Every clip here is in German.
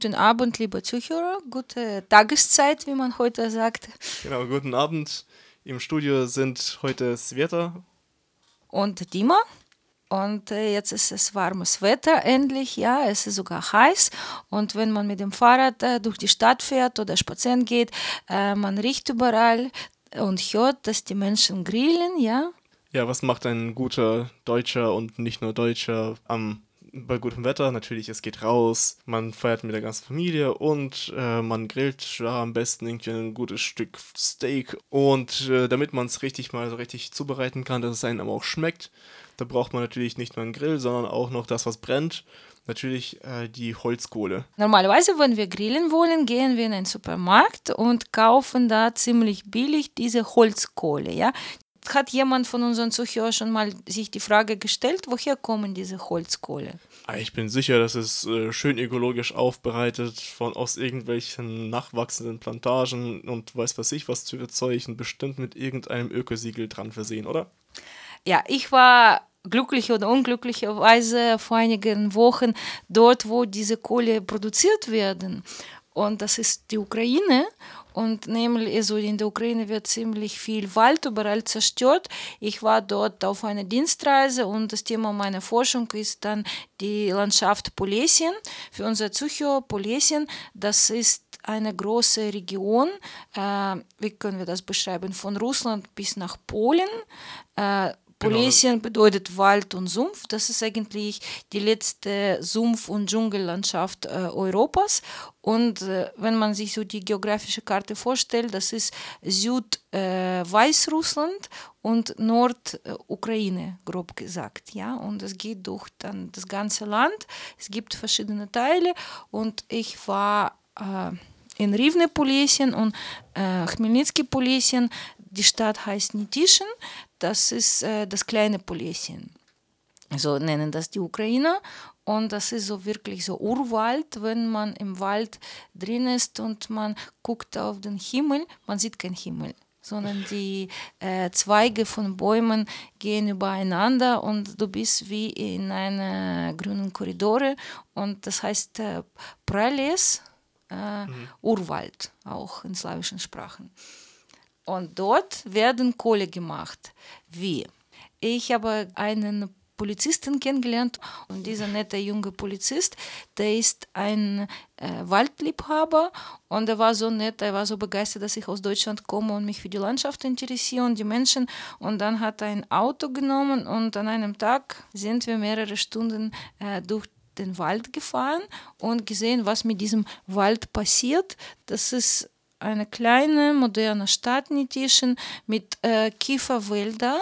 Guten Abend, liebe Zuhörer. Gute Tageszeit, wie man heute sagt. Genau, guten Abend. Im Studio sind heute Sveta und Dima. Und äh, jetzt ist es warmes Wetter endlich, ja, es ist sogar heiß. Und wenn man mit dem Fahrrad äh, durch die Stadt fährt oder spazieren geht, äh, man riecht überall und hört, dass die Menschen grillen, ja. Ja, was macht ein guter Deutscher und nicht nur Deutscher am bei gutem Wetter natürlich, es geht raus, man feiert mit der ganzen Familie und äh, man grillt ja, am besten irgendwie ein gutes Stück Steak. Und äh, damit man es richtig mal so richtig zubereiten kann, dass es einem aber auch schmeckt, da braucht man natürlich nicht nur einen Grill, sondern auch noch das, was brennt. Natürlich äh, die Holzkohle. Normalerweise, wenn wir grillen wollen, gehen wir in einen Supermarkt und kaufen da ziemlich billig diese Holzkohle. Ja? Hat jemand von unseren Zuhörern schon mal sich die Frage gestellt, woher kommen diese Holzkohle? Ah, ich bin sicher, dass es äh, schön ökologisch aufbereitet von aus irgendwelchen nachwachsenden Plantagen und weiß was ich was zu erzeugen, bestimmt mit irgendeinem Ökosiegel dran versehen, oder? Ja, ich war glücklich oder unglücklicherweise vor einigen Wochen dort, wo diese Kohle produziert werden. Und das ist die Ukraine. Und nämlich also in der Ukraine wird ziemlich viel Wald überall zerstört. Ich war dort auf einer Dienstreise und das Thema meiner Forschung ist dann die Landschaft Polesien. Für unser Zuhörer Polesien, das ist eine große Region, äh, wie können wir das beschreiben, von Russland bis nach Polen. Äh, Polesien genau. bedeutet Wald und Sumpf. Das ist eigentlich die letzte Sumpf- und Dschungellandschaft äh, Europas. Und äh, wenn man sich so die geografische Karte vorstellt, das ist Südweißrussland äh, und Nordukraine, grob gesagt. Ja? Und es geht durch dann das ganze Land. Es gibt verschiedene Teile und ich war äh, in Rivne Polesien und äh, Chmelnytsky Polesien. Die Stadt heißt Nitischen. Das ist äh, das kleine Polesien. So nennen das die Ukrainer. Und das ist so wirklich so Urwald, wenn man im Wald drin ist und man guckt auf den Himmel, man sieht keinen Himmel sondern die äh, Zweige von Bäumen gehen übereinander und du bist wie in einer grünen Korridore und das heißt äh, Prales, äh, mhm. Urwald, auch in slawischen Sprachen. Und dort werden Kohle gemacht. Wie? Ich habe einen Polizisten kennengelernt und dieser nette junge Polizist, der ist ein äh, Waldliebhaber und er war so nett, er war so begeistert, dass ich aus Deutschland komme und mich für die Landschaft interessiere und die Menschen und dann hat er ein Auto genommen und an einem Tag sind wir mehrere Stunden äh, durch den Wald gefahren und gesehen, was mit diesem Wald passiert. Das ist eine kleine, moderne Stadt Nitischen mit äh, Kieferwälder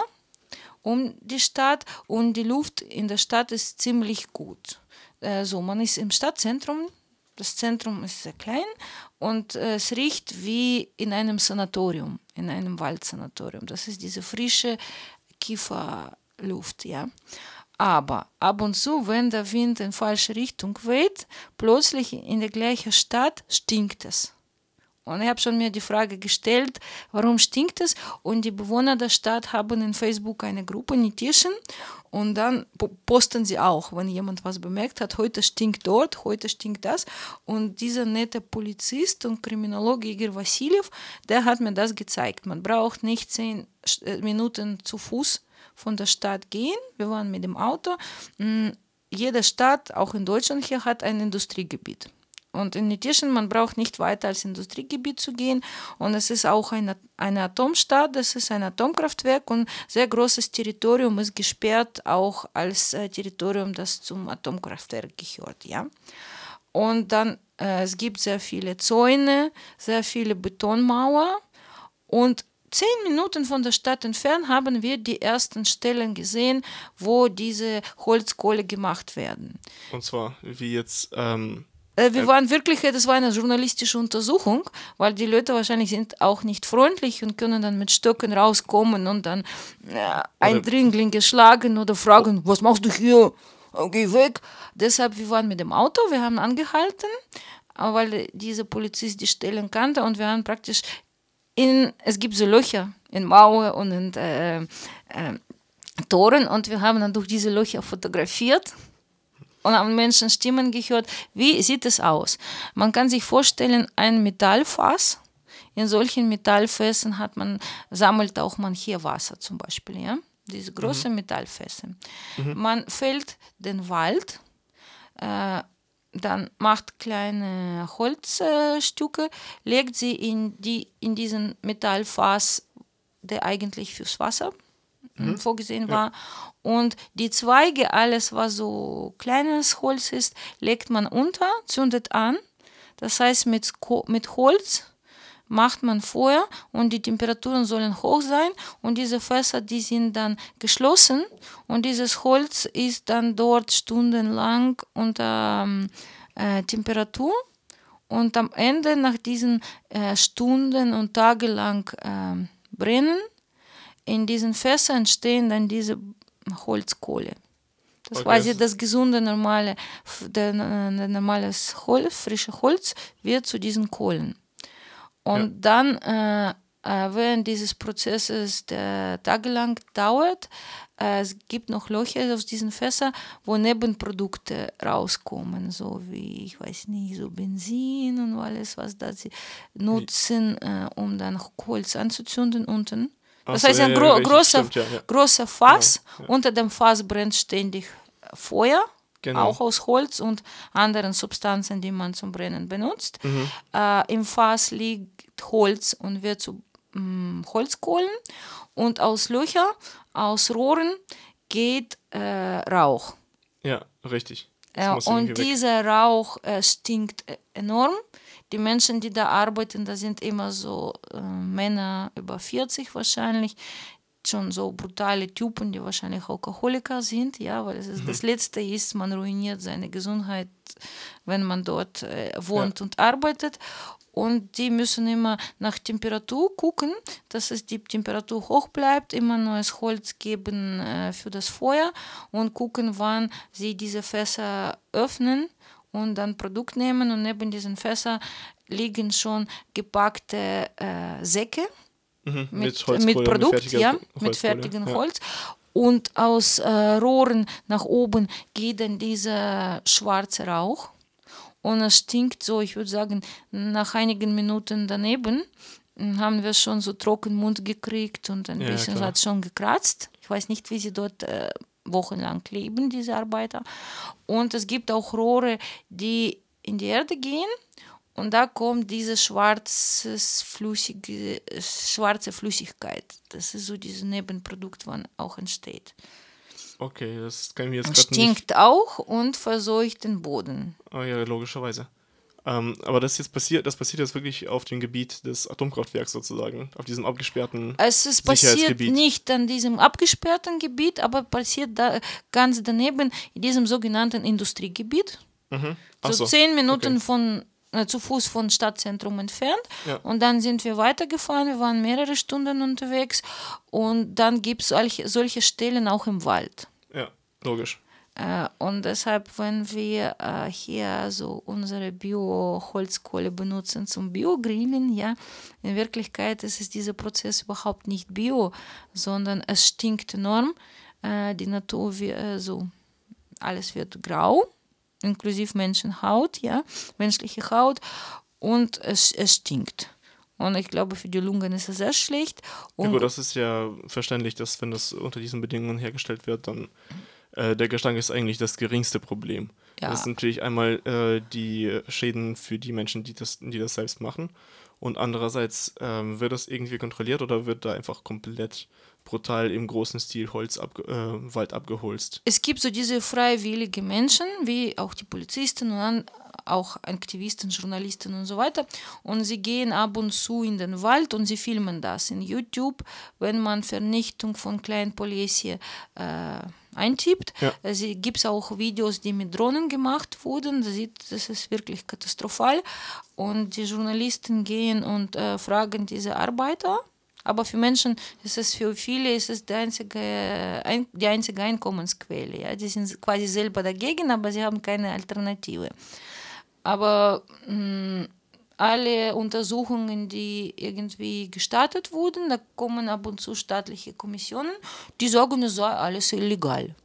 um die Stadt und die Luft in der Stadt ist ziemlich gut. Äh, so, man ist im Stadtzentrum, das Zentrum ist sehr klein und äh, es riecht wie in einem Sanatorium, in einem Waldsanatorium. Das ist diese frische Kieferluft, ja. Aber ab und zu, wenn der Wind in falsche Richtung weht, plötzlich in der gleichen Stadt stinkt es. Und ich habe schon mir die Frage gestellt, warum stinkt es? Und die Bewohner der Stadt haben in Facebook eine Gruppe Nitischen und dann posten sie auch, wenn jemand was bemerkt hat, heute stinkt dort, heute stinkt das. Und dieser nette Polizist und Kriminologe Igor Vassiljev, der hat mir das gezeigt. Man braucht nicht zehn äh, Minuten zu Fuß von der Stadt gehen. Wir waren mit dem Auto. Hm, jede Stadt, auch in Deutschland hier, hat ein Industriegebiet. Und in Nitischen, man braucht nicht weiter als Industriegebiet zu gehen. Und es ist auch eine, eine Atomstadt, das ist ein Atomkraftwerk und sehr großes Territorium ist gesperrt, auch als äh, Territorium, das zum Atomkraftwerk gehört. Ja? Und dann, äh, es gibt sehr viele Zäune, sehr viele Betonmauer und zehn Minuten von der Stadt entfernt haben wir die ersten Stellen gesehen, wo diese Holzkohle gemacht werden. Und zwar, wie jetzt, ähm, Äh, Wir waren wirklich, äh, das war eine journalistische Untersuchung, weil die Leute wahrscheinlich sind auch nicht freundlich und können dann mit Stöcken rauskommen und dann äh, Eindringlinge schlagen oder fragen, was machst du hier? Äh, Geh weg. Deshalb, wir waren mit dem Auto, wir haben angehalten, äh, weil diese Polizist die Stellen kannte und wir haben praktisch in, es gibt so Löcher in Mauer und in äh, äh, Toren und wir haben dann durch diese Löcher fotografiert und haben Menschen Stimmen gehört. Wie sieht es aus? Man kann sich vorstellen, ein Metallfass. In solchen Metallfässern hat man, sammelt auch man hier Wasser zum Beispiel, ja? Diese großen Metallfässer. Man fällt den Wald, äh, dann macht kleine Holzstücke, legt sie in, die, in diesen Metallfass, der eigentlich fürs Wasser mm, vorgesehen war. Und die Zweige, alles was so kleines Holz ist, legt man unter, zündet an. Das heißt, mit, mit Holz macht man Feuer und die Temperaturen sollen hoch sein. Und diese Fässer, die sind dann geschlossen. Und dieses Holz ist dann dort stundenlang unter ähm, äh, Temperatur. Und am Ende nach diesen äh, Stunden und tagelang ähm, brennen in diesen Fässern entstehen dann diese Holzkohle. Das Okay, quasi das- gesunde, normale, der, der normales Holz, frische Holz wird zu diesen Kohlen. Und dann, äh, äh, während dieses Prozesses, der tagelang dauert, äh, es gibt noch Löcher aus diesen Fässern, wo Nebenprodukte rauskommen, so wie, ich weiß nicht, so Benzin und alles, was da sie nutzen, äh, um dann Holz anzuzünden unten. Das so, heißt, ein ja, ja, gro großer, stimmt, ja, ja. großer Fass, unter dem Fass brennt ständig Feuer, Genau. auch aus Holz und anderen Substanzen, die man zum Brennen benutzt. Mhm. Äh, Im Fass liegt Holz und wird zu mm, Holzkohlen und aus Löcher, aus Rohren geht äh, Rauch. ja, richtig. Ja, muss und dieser Rauch äh, stinkt äh, enorm. Die Menschen, die da arbeiten, da sind immer so äh, Männer über 40 wahrscheinlich, schon so brutale Typen, die wahrscheinlich Alkoholiker sind, ja, weil es ist, das Letzte ist, man ruiniert seine Gesundheit, wenn man dort äh, wohnt und arbeitet. Und die müssen immer nach Temperatur gucken, dass es die Temperatur hoch bleibt, immer neues Holz geben äh, für das Feuer und gucken, wann sie diese Fässer öffnen und dann Produkt nehmen. Und neben diesen Fässern liegen schon gepackte äh, Säcke Mhm, mit, Holzkohle, mit Produkt, fertiger ja, Holzkohle, mit fertigem ja. Holz. Und aus äh, Rohren nach oben geht dann dieser schwarze Rauch. Und es stinkt so, ich würde sagen, nach einigen Minuten daneben mm, haben wir schon so trocken Mund gekriegt und ein Ja, bisschen klar. hat schon gekratzt. Ich weiß nicht, wie sie dort äh, wochenlang leben, diese Arbeiter. Und es gibt auch Rohre, die in die Erde gehen und da kommt diese schwarzes, flüssige, schwarze Flüssigkeit. Das ist so dieses Nebenprodukt, was auch entsteht. Okay, das kann ich mir jetzt gerade nicht... Stinkt auch und verseucht den Boden. Oh ja, logischerweise. Ähm, aber das jetzt passiert, das passiert jetzt wirklich auf dem Gebiet des Atomkraftwerks sozusagen, auf diesem abgesperrten Es ist passiert nicht an diesem abgesperrten Gebiet, aber passiert da ganz daneben in diesem sogenannten Industriegebiet. Ach so so, zehn Minuten okay. von äh, zu Fuß von Stadtzentrum entfernt. Ja. Und dann sind wir weitergefahren. Wir waren mehrere Stunden unterwegs. Und dann gibt es solche, solche Stellen auch im Wald. Ja, logisch. Äh, und deshalb, wenn wir äh, hier so unsere Bio-Holzkohle benutzen zum Biogrillen, ja, in Wirklichkeit ist es dieser Prozess überhaupt nicht bio, sondern es stinkt enorm. Äh, die Natur, äh, so, alles wird grau, inklusive Menschenhaut, ja, menschliche Haut, und es, es stinkt. Und ich glaube, für die Lungen ist es sehr schlecht. Ja Und gut, das ist ja verständlich, dass wenn das unter diesen Bedingungen hergestellt wird, dann äh, der Gestank ist eigentlich das geringste Problem. Ja. Das ist natürlich einmal äh, die Schäden für die Menschen, die das, die das selbst machen. Und andererseits ähm, wird das irgendwie kontrolliert oder wird da einfach komplett brutal im großen Stil Holz abge äh, Wald abgeholzt. es gibt so diese freiwillige Menschen, wie auch die Polizisten und an, auch Aktivisten, Journalisten und so weiter. Und sie gehen ab und zu in den Wald und sie filmen das in YouTube, wenn man Vernichtung von Kleinpolesie äh, eintippt. Ja. Es gibt auch Videos, die mit Drohnen gemacht wurden. Das, sieht, das ist wirklich katastrophal. Und die Journalisten gehen und äh, fragen diese Arbeiter. Aber für Menschen ist es für viele ist es die einzige, ein, die einzige Einkommensquelle. Ja? Die sind quasi selber dagegen, aber sie haben keine Alternative. Aber mh, alle Untersuchungen, die irgendwie gestartet wurden, da kommen ab und zu staatliche Kommissionen, die sagen, es sei alles illegal.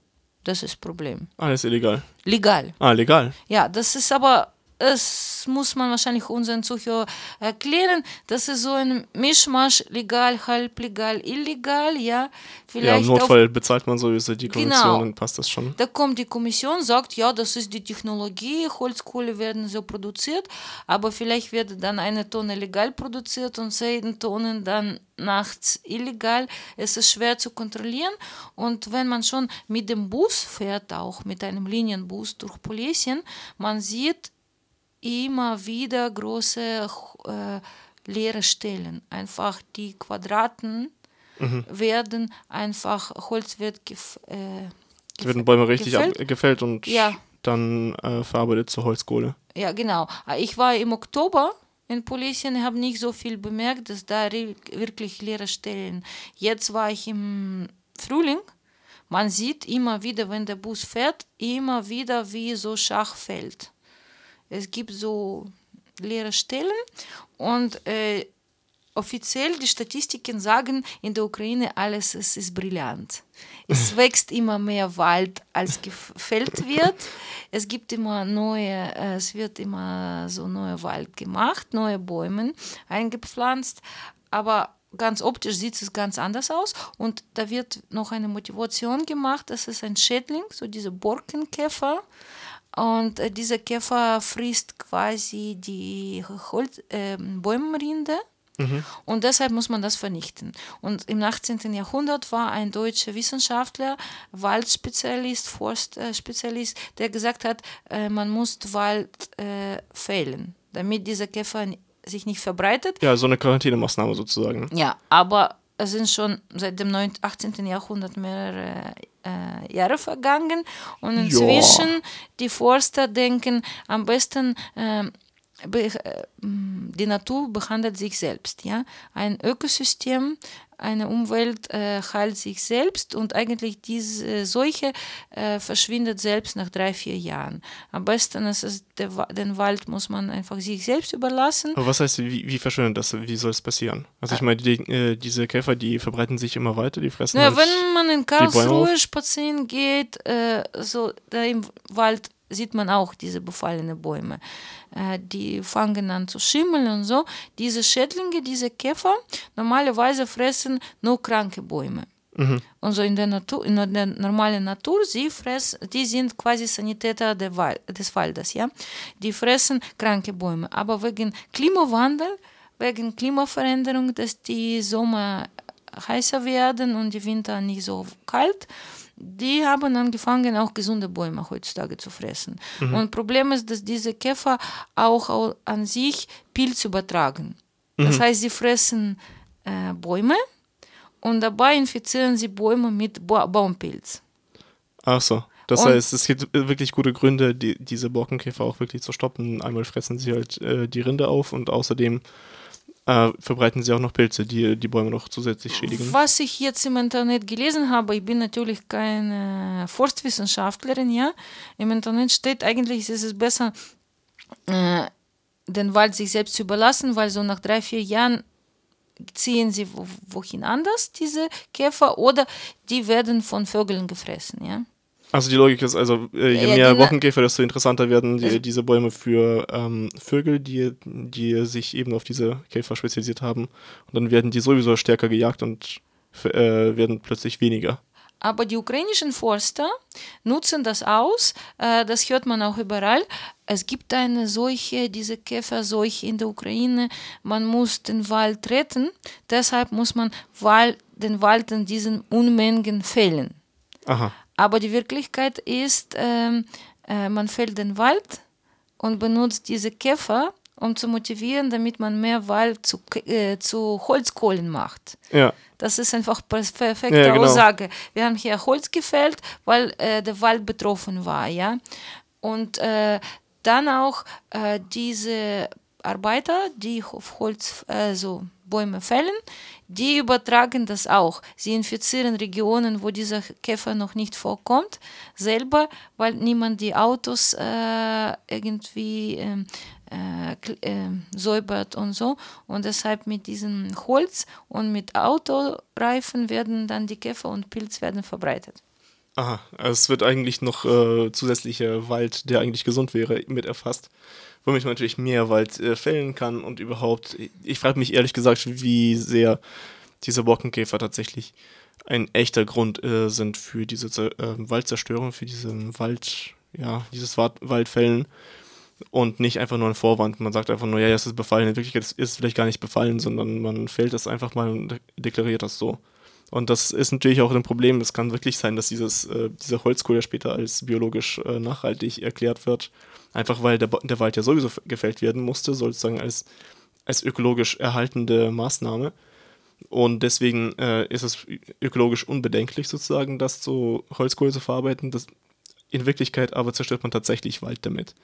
Das ist das Problem. Alles illegal. Legal. Ah, legal. Ja, das ist aber, das muss man wahrscheinlich unseren Zuhörern erklären. Das ist so ein Mischmasch, legal, halblegal, illegal, ja. Ja, Vielleicht im auf Notfall bezahlt man sowieso die Genau. Kommission, dann passt das schon. da kommt die Kommission, sagt, ja, das ist die Technologie, Holzkohle werden so produziert, aber vielleicht wird dann eine Tonne legal produziert und zehn Tonnen dann nachts illegal. Es ist schwer zu kontrollieren und wenn man schon mit dem Bus fährt, auch mit einem Linienbus durch Polesien, man sieht immer wieder große äh, leere Stellen. Einfach die Quadraten werden einfach, Holz wird gef äh, Da werden Bäume richtig gefällt. gefällt und Ja. dann äh, verarbeitet zur Holzkohle. Ja, genau. Ich war im Oktober in Polesien, habe nicht so viel bemerkt, dass da wirklich leere Stellen. Jetzt war ich im Frühling. Man sieht immer wieder, wenn der Bus fährt, immer wieder wie so Schachfeld. Es gibt so leere Stellen und äh, offiziell die Statistiken sagen, in der Ukraine alles ist, ist brillant. Es wächst immer mehr Wald, als gefällt wird. Es gibt immer neue, äh, es wird immer so neuer Wald gemacht, neue Bäume eingepflanzt, aber ganz optisch sieht es ganz anders aus und da wird noch eine Motivation gemacht, das ist ein Schädling, so dieser Borkenkäfer und äh, dieser Käfer frisst quasi die Holz, äh, Bäumrinde und deshalb muss man das vernichten. Und im 18. Jahrhundert war ein deutscher Wissenschaftler, Waldspezialist, Forstspezialist, der gesagt hat, äh, man muss Wald äh, fällen, damit dieser Käfer sich nicht verbreitet. Ja, so eine Quarantänemaßnahme sozusagen. Ja, aber es sind schon seit dem 9, 18. Jahrhundert mehrere äh, Jahre vergangen und inzwischen die Forster denken, am besten ähm, äh, die Natur behandelt sich selbst. Ja? Ein Ökosystem, eine Umwelt äh, heilt sich selbst und eigentlich diese Seuche äh, verschwindet selbst nach drei, vier Jahren. Am besten ist es, den Wald muss man einfach sich selbst überlassen. Aber was heißt, wie, wie verschwindet das? Wie soll es passieren? Also ich meine, die, äh, diese Käfer, die verbreiten sich immer weiter, die fressen Naja, halt wenn man in Karlsruhe spazieren geht, äh, so da im Wald sieht man auch diese befallenen Bäume. Äh, die fangen an zu schimmeln und so. Diese Schädlinge, diese Käfer, normalerweise fressen nur kranke Bäume. Und so in der Natur, in der normalen Natur, sie fressen, die sind quasi Sanitäter Wal des Waldes, ja. Die fressen kranke Bäume. Aber wegen Klimawandel, wegen Klimaveränderung, dass die Sommer heißer werden und die Winter nicht so kalt, die haben angefangen, auch gesunde Bäume heutzutage zu fressen. Und Problem ist, dass diese Käfer auch au- an sich Pilz übertragen. Das heißt, sie fressen äh, Bäume und dabei infizieren sie Bäume mit ba Baumpilz. Ach so. Das Und- heißt, es gibt wirklich gute Gründe, die, diese Borkenkäfer auch wirklich zu stoppen. Einmal fressen sie halt äh, die Rinde auf und außerdem äh, verbreiten sie auch noch Pilze, die die Bäume noch zusätzlich schädigen. Was ich jetzt im Internet gelesen habe, ich bin natürlich keine Forstwissenschaftlerin, ja. Im Internet steht eigentlich, es ist besser, äh, den Wald sich selbst zu überlassen, weil so nach drei, vier Jahren ziehen sie wo, wohin anders, diese Käfer, oder die werden von Vögeln gefressen, ja. Also die Logik ist also, äh, je Ja, mehr. Borkenkäfer, desto interessanter werden die, Also- diese Bäume für ähm, Vögel, die, die sich eben auf diese Käfer spezialisiert haben. Und dann werden die sowieso stärker gejagt und äh, werden plötzlich weniger. Aber die ukrainischen Forster nutzen das aus, äh, das hört man auch überall. Es gibt eine Seuche, diese Käferseuche in der Ukraine. Man muss den Wald retten, deshalb muss man Wal den Wald in diesen Unmengen fällen. Aha. Aber die Wirklichkeit ist, ähm, äh, man fällt den Wald und benutzt diese Käfer, um zu motivieren, damit man mehr Wald zu, äh, zu Holzkohlen macht. Ja. Das ist einfach perfekte Ja, genau. Aussage. Wir haben hier Holz gefällt, weil äh, der Wald betroffen war, ja. Und äh, dann auch äh, diese Arbeiter, die auf Holz, also Bäume fällen, die übertragen das auch. Sie infizieren Regionen, wo dieser Käfer noch nicht vorkommt, selber, weil niemand die Autos äh, irgendwie ähm, äh, äh, säubert und so. Und deshalb mit diesem Holz und mit Autoreifen werden dann die Käfer und Pilz werden verbreitet. Aha, also es wird eigentlich noch äh, zusätzlicher Wald, der eigentlich gesund wäre, mit erfasst. Womit man natürlich mehr Wald äh, fällen kann und überhaupt. Ich frage mich ehrlich gesagt, wie sehr diese Borkenkäfer tatsächlich ein echter Grund äh, sind für diese äh, Waldzerstörung, für diesen Wald, ja, dieses Wa- Waldfällen und nicht einfach nur ein Vorwand. Man sagt einfach nur, ja, es ist befallen. In Wirklichkeit ist es vielleicht gar nicht befallen, sondern man fällt es einfach mal und de- deklariert das so. Und das ist natürlich auch ein Problem. Es kann wirklich sein, dass dieses, äh, diese Holzkohle später als biologisch äh, nachhaltig erklärt wird. Einfach weil der, der Wald ja sowieso gefällt werden musste, sozusagen als, als ökologisch erhaltende Maßnahme. Und deswegen äh, ist es ökologisch unbedenklich, sozusagen, das zu Holzkohle zu verarbeiten. Das, in Wirklichkeit aber zerstört man tatsächlich Wald damit.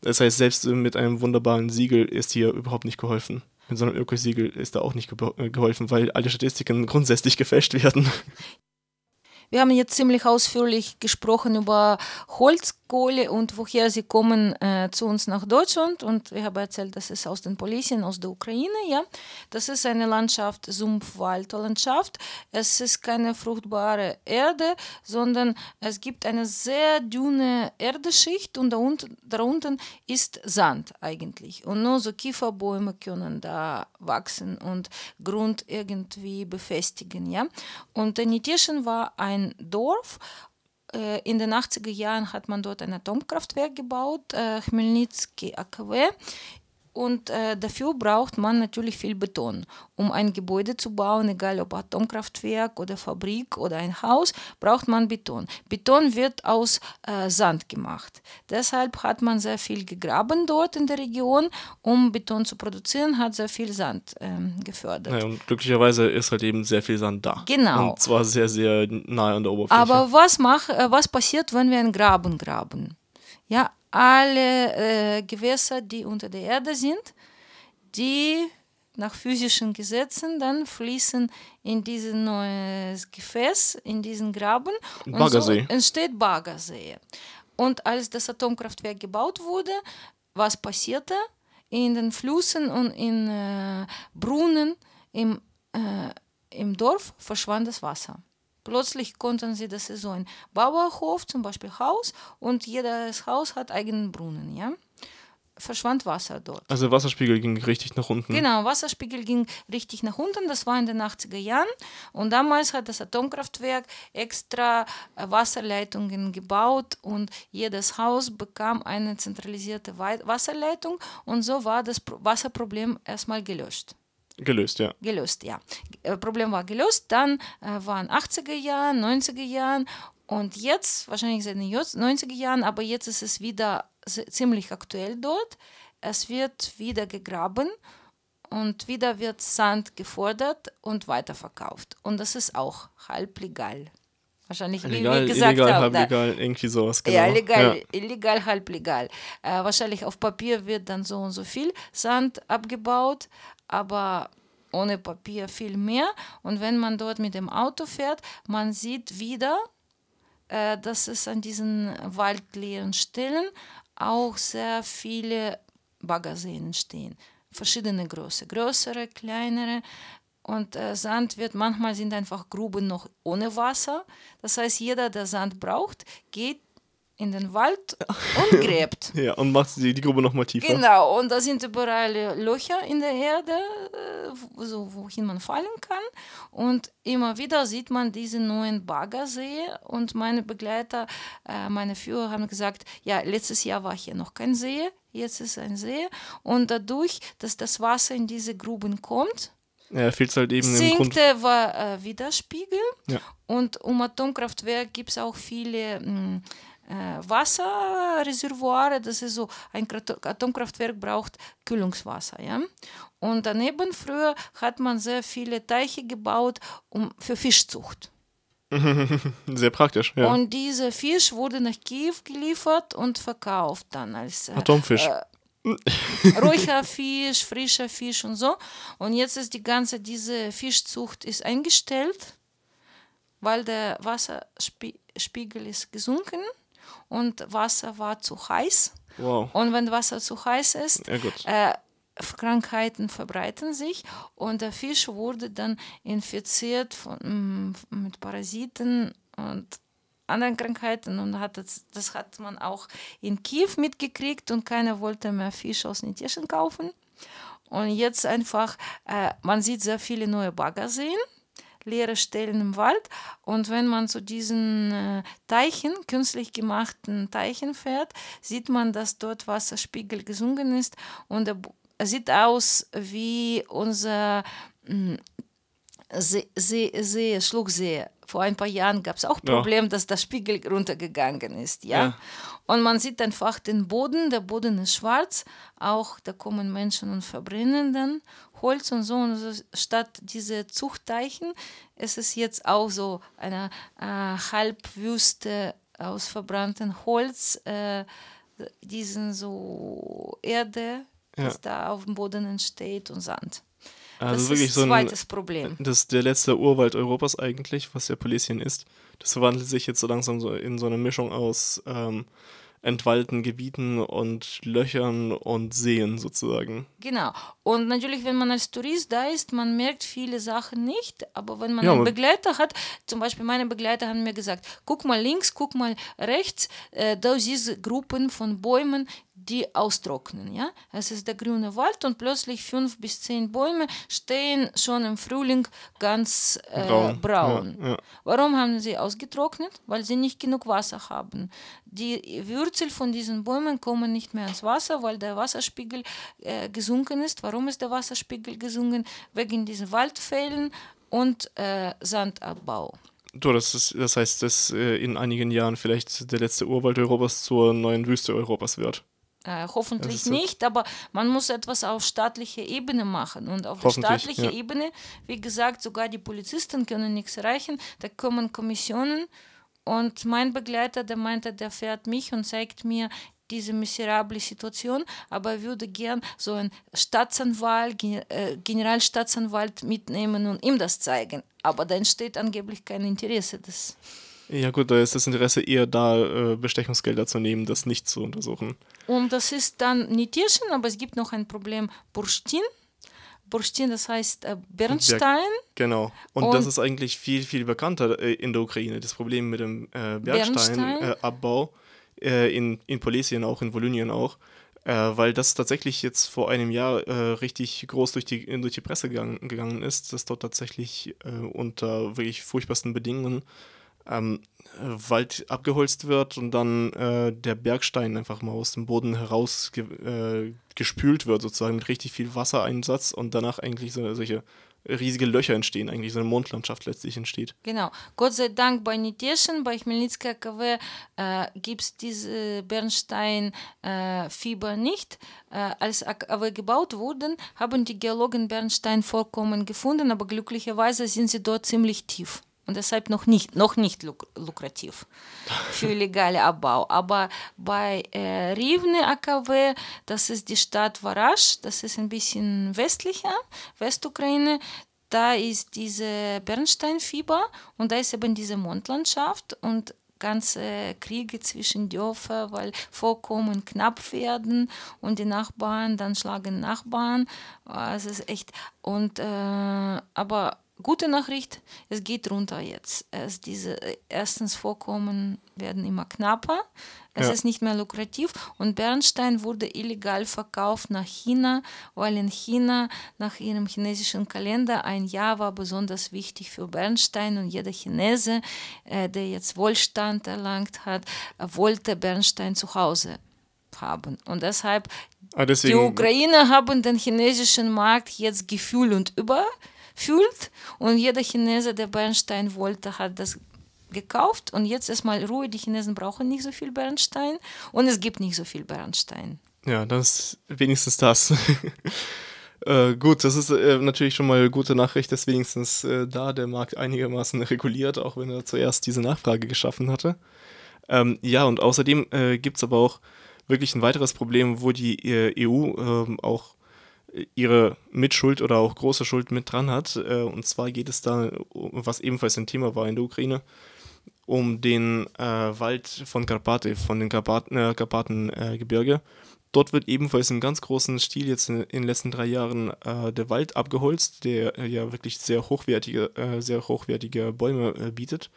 Das heißt, selbst mit einem wunderbaren Siegel ist hier überhaupt nicht geholfen. Mit so einem Ökosiegel ist da auch nicht äh, geholfen, weil alle Statistiken grundsätzlich gefälscht werden. Wir haben jetzt ziemlich ausführlich gesprochen über Holzkohle und woher sie kommen äh, zu uns nach Deutschland. Und ich habe erzählt, das ist aus den Polisien, aus der Ukraine. Ja, das ist eine Landschaft, Sumpf-Waldlandschaft. Es ist keine fruchtbare Erde, sondern es gibt eine sehr dünne Erdeschicht und darunter, darunter ist Sand eigentlich. Und nur so Kieferbäume können da wachsen und Grund irgendwie befestigen. Ja, und Nitischen war ein Dorf. Äh, In den 80er Jahren hat man dort ein Atomkraftwerk gebaut, äh, Chmelnytsky AKW. Und äh, dafür braucht man natürlich viel Beton. Um ein Gebäude zu bauen, egal ob Atomkraftwerk oder Fabrik oder ein Haus, braucht man Beton. Beton wird aus äh, Sand gemacht. Deshalb hat man sehr viel gegraben dort in der Region. Um Beton zu produzieren, hat sehr viel Sand ähm, gefördert. Naja, und glücklicherweise ist halt eben sehr viel Sand da. Genau. Und zwar sehr, sehr nahe an der Oberfläche. Aber was, mach, äh, was passiert, wenn wir einen Graben graben? Ja, alle äh, Gewässer, die unter der Erde sind, die nach physischen Gesetzen dann fließen in dieses neue Gefäß, in diesen Graben. Und Baggersee. so entsteht Baggersee. Und als das Atomkraftwerk gebaut wurde, was passierte? In den Flüssen und in äh, Brunnen im, äh, im Dorf verschwand das Wasser. Plötzlich konnten sie, das ist so ein Bauerhof, zum Beispiel Haus, und jedes Haus hat eigenen Brunnen, ja. Verschwand Wasser dort. also Wasserspiegel ging richtig nach unten. Genau, Wasserspiegel ging richtig nach unten, das war in den 80er Jahren. Und damals hat das Atomkraftwerk extra äh, Wasserleitungen gebaut und jedes Haus bekam eine zentralisierte Wasserleitung und so war das Pro Wasserproblem erstmal gelöscht Gelöst, ja. gelöst, ja. Äh, Problem war gelöst, dann äh, waren 80er Jahren, 90er Jahren und jetzt, wahrscheinlich seit den Jos- 90er Jahren, aber jetzt ist es wieder ziemlich aktuell dort. Es wird wieder gegraben und wieder wird Sand gefordert und weiterverkauft. Und das ist auch halb legal. Wahrscheinlich, wie Legal, wir gesagt illegal, haben. da- halblegal, irgendwie sowas, genau. ja, legal, Ja. illegal, halb legal. Äh, wahrscheinlich auf Papier wird dann so und so viel Sand abgebaut, aber ohne Papier viel mehr. Und wenn man dort mit dem Auto fährt, man sieht wieder, äh, dass es an diesen waldleeren Stellen auch sehr viele Baggerseen stehen. Verschiedene Größe, größere, kleinere. Und äh, Sand wird, manchmal sind einfach Gruben noch ohne Wasser. Das heißt, jeder, der Sand braucht, geht in den Wald und gräbt. ja, und macht die, die Grube nochmal tiefer. Genau, und da sind überall Löcher in der Erde, äh, so, wohin man fallen kann. Und immer wieder sieht man diese neuen Baggersee. Und meine Begleiter, äh, meine Führer haben gesagt, ja, letztes Jahr war hier noch kein See, jetzt ist ein See. Und dadurch, dass das Wasser in diese Gruben kommt, Ja, fehlt halt eben im Grund. sinkte war äh, Widerspiegel. Ja. Und um Atomkraftwerk gibt es auch viele mh, äh, Wasserreservoire, das ist so, ein Atomkraftwerk braucht Kühlungswasser. Ja? Und daneben früher hat man sehr viele Teiche gebaut um, für Fischzucht. Sehr praktisch, ja. Und dieser Fisch wurde nach Kiew geliefert und verkauft dann als äh, Atomfisch. Äh, ruhiger Fisch, frischer Fisch und so. Und jetzt ist die ganze diese Fischzucht ist eingestellt, weil der Wasserspiegel ist gesunken und Wasser war zu heiß. Wow. Und wenn Wasser zu heiß ist, Ja, äh, Krankheiten verbreiten sich und der Fisch wurde dann infiziert von, mm, mit Parasiten und anderen Krankheiten und hat das, das hat man auch in Kiew mitgekriegt und keiner wollte mehr Fisch aus Nitischen kaufen. Und jetzt einfach, äh, man sieht sehr viele neue Baggerseen, leere Stellen im Wald. Und wenn man zu diesen äh, Teichen, künstlich gemachten Teichen fährt, sieht man, dass dort Wasserspiegel gesunken ist und er sieht aus wie unser mm, See, See, See, Schlucksee. Vor ein paar Jahren gab es auch Ja. Problem, dass der Spiegel runtergegangen ist. Ja? Ja. Und man sieht einfach den Boden, der Boden ist schwarz, auch da kommen Menschen und verbrennen dann Holz und so. Und so statt diese Zuchtteichen ist es jetzt auch so eine äh, Halbwüste aus verbranntem Holz, äh, diesen so Erde, Ja. das da auf dem Boden entsteht und Sand. Also das wirklich ist so ein, zweites Problem. Das ist der letzte Urwald Europas eigentlich, was ja Polesien ist. Das verwandelt sich jetzt so langsam so in so eine Mischung aus ähm, entwaldeten Gebieten und Löchern und Seen sozusagen. Genau. Und natürlich, wenn man als Tourist da ist, man merkt viele Sachen nicht. Aber wenn man Ja, einen Begleiter hat, zum Beispiel meine Begleiter haben mir gesagt, guck mal links, guck mal rechts, äh, da siehst du Gruppen von Bäumen, die austrocknen. Ja? Es ist der grüne Wald und plötzlich fünf bis zehn Bäume stehen schon im Frühling ganz äh, Braun. braun. Ja, ja. Warum haben sie ausgetrocknet? Weil sie nicht genug Wasser haben. Die Wurzel von diesen Bäumen kommen nicht mehr ins Wasser, weil der Wasserspiegel äh, gesunken ist. Warum ist der Wasserspiegel gesunken? Wegen diesen Waldfällen und äh, Sandabbau. Du, das, ist, das heißt, dass äh, in einigen Jahren vielleicht der letzte Urwald Europas zur neuen Wüste Europas wird. Äh, hoffentlich so- nicht, aber man muss etwas auf staatlicher Ebene machen. Und auf staatlichen ja. Ebene, wie gesagt, sogar die Polizisten können nichts erreichen. Da kommen Kommissionen und mein Begleiter, der meinte, der fährt mich und zeigt mir diese miserable Situation, aber er würde gern so einen Staatsanwalt, äh, Generalstaatsanwalt mitnehmen und ihm das zeigen. Aber da entsteht angeblich kein Interesse. Das Ja gut, da ist das Interesse eher da, äh, Bestechungsgelder zu nehmen, das nicht zu untersuchen. Und das ist dann Nitischen, aber es gibt noch ein Problem Burstin. Burstin, das heißt äh, Bernstein. Genau. Und, das Und- ist eigentlich viel, viel bekannter äh, in der Ukraine. Das Problem mit dem Bernstein? Bernsteinabbau in, in Polesien auch, in Volynien auch. Äh, weil das tatsächlich jetzt vor einem Jahr äh, richtig groß durch die, durch die Presse gegangen, gegangen ist, dass dort tatsächlich äh, unter wirklich furchtbarsten Bedingungen ähm, äh, Wald abgeholzt wird und dann äh, der Bergstein einfach mal aus dem Boden heraus ge äh, gespült wird, sozusagen mit richtig viel Wassereinsatz und danach eigentlich so, solche riesige Löcher entstehen, eigentlich so eine Mondlandschaft letztlich entsteht. Genau. Gott sei Dank bei Nitischen, bei Chmelnitzer AKW äh, gibt es diese Bernstein-Fieber nicht. Äh, als AKW gebaut wurden, haben die Geologen Bernsteinvorkommen gefunden, aber glücklicherweise sind sie dort ziemlich tief. Und deshalb noch nicht, noch nicht luk lukrativ für illegale Abbau. Aber bei äh, Rivne AKW, das ist die Stadt Varasch, das ist ein bisschen westlicher, Westukraine, da ist diese Bernsteinfieber und da ist eben diese Mondlandschaft und ganze Kriege zwischen Dörfern, weil Vorkommen knapp werden und die Nachbarn dann schlagen Nachbarn. Äh, Es ist echt und äh, aber gute Nachricht, es geht runter jetzt. Es diese erstens Vorkommen werden immer knapper. Es Ja. ist nicht mehr lukrativ und Bernstein wurde illegal verkauft nach China, weil in China nach ihrem chinesischen Kalender ein Jahr war besonders wichtig für Bernstein und jeder Chinese, äh, der jetzt Wohlstand erlangt hat, äh, wollte Bernstein zu Hause haben. Und deshalb Ah, die Ukrainer haben den chinesischen Markt jetzt gefühlt und überfüllt und jeder Chinese, der Bernstein wollte, hat das gekauft und jetzt erstmal Ruhe. Die Chinesen brauchen nicht so viel Bernstein und es gibt nicht so viel Bernstein. Ja, das ist wenigstens das. äh, gut, das ist äh, natürlich schon mal eine gute Nachricht, dass wenigstens äh, da der Markt einigermaßen reguliert, auch wenn er zuerst diese Nachfrage geschaffen hatte. Ähm, ja, und außerdem äh, gibt es aber auch wirklich ein weiteres Problem, wo die äh, EU ähm, auch ihre Mitschuld oder auch große Schuld mit dran hat. Äh, und zwar geht es da, was ebenfalls ein Thema war in der Ukraine, um den äh, Wald von Karpate, von den Karpaten, äh, Karpatengebirge. Dort wird ebenfalls im ganz großen Stil jetzt in, den letzten drei Jahren äh, der Wald abgeholzt, der ja wirklich sehr hochwertige, äh, sehr hochwertige Bäume äh, bietet.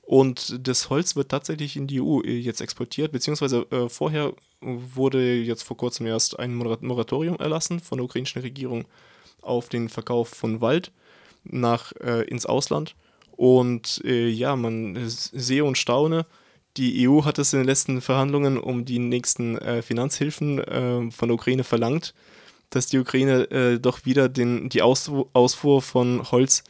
Und das Holz wird tatsächlich in die EU jetzt exportiert, beziehungsweise äh, vorher wurde jetzt vor kurzem erst ein Moratorium erlassen von der ukrainischen Regierung auf den Verkauf von Wald nach äh, ins Ausland. Und äh, ja, man sehe und staune, die EU hat es in den letzten Verhandlungen um die nächsten äh, Finanzhilfen äh, von der Ukraine verlangt, dass die Ukraine äh, doch wieder den, die Ausfuhr, Ausfuhr von Holz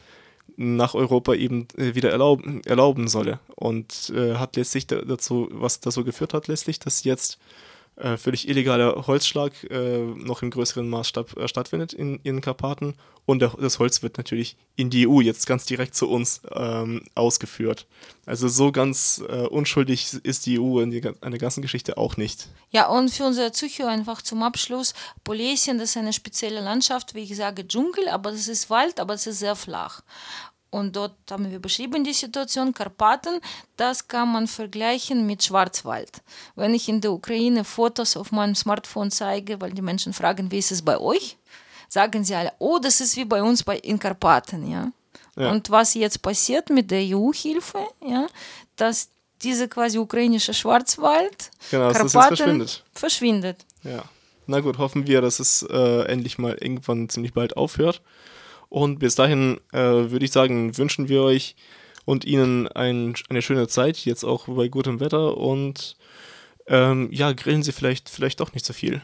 nach Europa eben äh, wieder erlauben, erlauben solle. Und äh, hat letztlich dazu, was dazu geführt hat, letztlich, dass jetzt äh, völlig illegaler Holzschlag äh, noch im größeren Maßstab äh, stattfindet in, in Karpaten. Und der, das Holz wird natürlich in die EU jetzt ganz direkt zu uns ähm, ausgeführt. Also so ganz äh, unschuldig ist die EU in, die, in der ganzen Geschichte auch nicht. Ja, und für unsere Zuhörer einfach zum Abschluss, Polesien, das ist eine spezielle Landschaft, wie ich sage, Dschungel, aber das ist Wald, aber es ist sehr flach. Und dort haben wir beschrieben die Situation Karpaten. Das kann man vergleichen mit Schwarzwald. Wenn ich in der Ukraine Fotos auf meinem Smartphone zeige, weil die Menschen fragen, wie ist es bei euch, sagen sie alle, oh, das ist wie bei uns bei, in Karpaten. Ja? ja. Und was jetzt passiert mit der EU-Hilfe, ja, dass diese quasi ukrainische Schwarzwald, genau, Karpaten verschwindet. verschwindet. Ja. Na gut, hoffen wir, dass es äh, endlich mal irgendwann ziemlich bald aufhört. Und bis dahin äh, würde ich sagen, wünschen wir euch und Ihnen ein, eine schöne Zeit, jetzt auch bei gutem Wetter und ähm, ja, grillen Sie vielleicht, vielleicht doch nicht so viel.